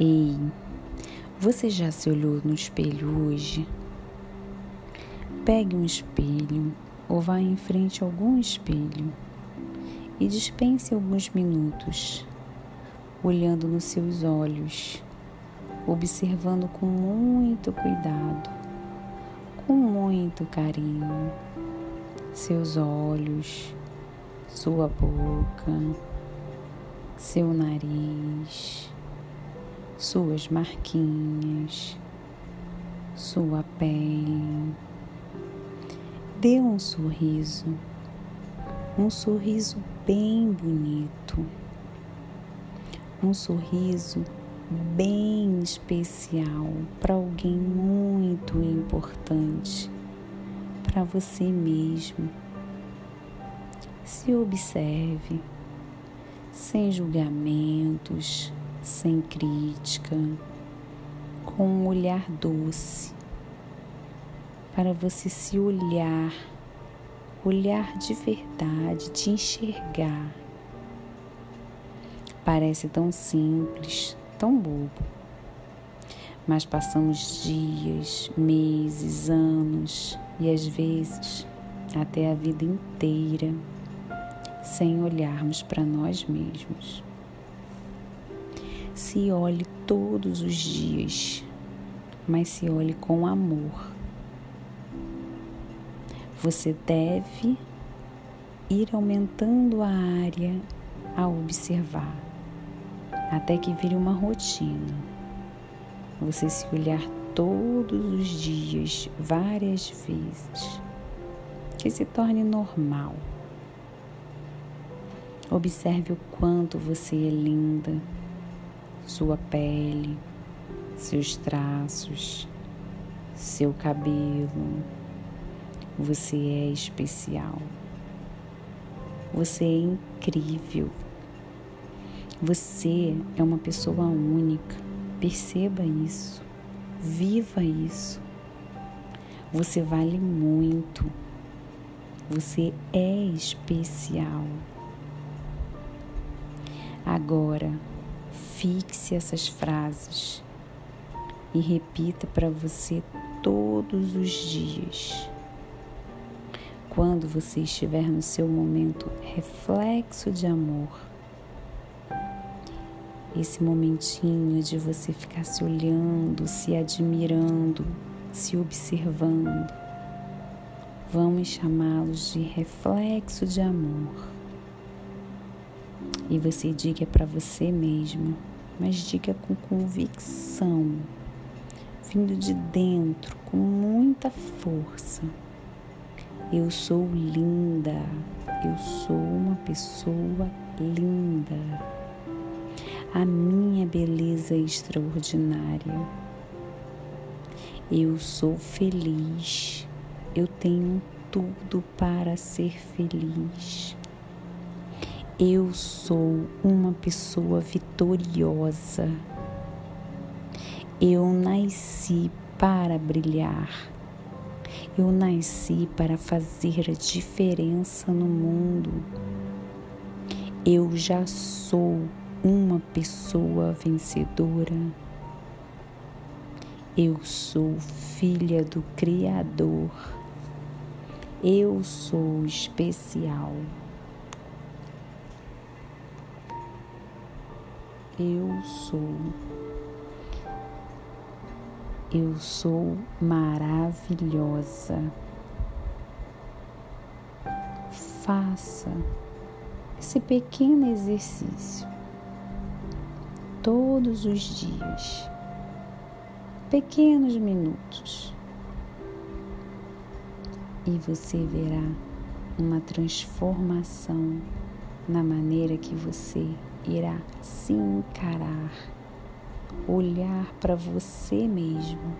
Ei, você já se olhou no espelho hoje? Pegue um espelho ou vá em frente a algum espelho e dispense alguns minutos olhando nos seus olhos, observando com muito cuidado, com muito carinho, seus olhos, sua boca, seu nariz suas marquinhas, sua pele. Dê um sorriso, um sorriso bem bonito, um sorriso bem especial para alguém muito importante, para você mesmo. Se observe, sem julgamentos, sem crítica, com um olhar doce, para você se olhar, olhar de verdade, te enxergar. Parece tão simples, tão bobo, mas passamos dias, meses, anos e às vezes até a vida inteira sem olharmos para nós mesmos. Se olhe todos os dias, mas se olhe com amor. Você deve ir aumentando a área a observar, até que vire uma rotina. Você se olhar todos os dias, várias vezes, que se torne normal. Observe o quanto você é linda sua pele, seus traços, seu cabelo. Você é especial. Você é incrível. Você é uma pessoa única. Perceba isso. Viva isso. Você vale muito. Você é especial. Agora, Fixe essas frases e repita para você todos os dias. Quando você estiver no seu momento reflexo de amor, esse momentinho de você ficar se olhando, se admirando, se observando, vamos chamá-los de reflexo de amor. E você diga para você mesmo mas diga com convicção, vindo de dentro, com muita força. Eu sou linda, eu sou uma pessoa linda. A minha beleza é extraordinária. Eu sou feliz, eu tenho tudo para ser feliz. Eu sou uma pessoa vitoriosa. Eu nasci para brilhar. Eu nasci para fazer a diferença no mundo. Eu já sou uma pessoa vencedora. Eu sou filha do Criador. Eu sou especial. Eu sou. Eu sou maravilhosa. Faça esse pequeno exercício todos os dias, pequenos minutos, e você verá uma transformação na maneira que você irá se encarar, olhar para você mesmo,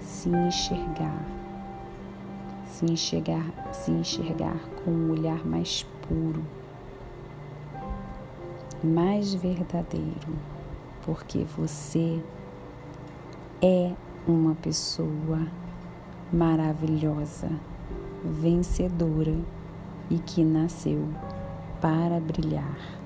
se enxergar, se enxergar, se enxergar com um olhar mais puro, mais verdadeiro, porque você é uma pessoa maravilhosa, vencedora e que nasceu para brilhar.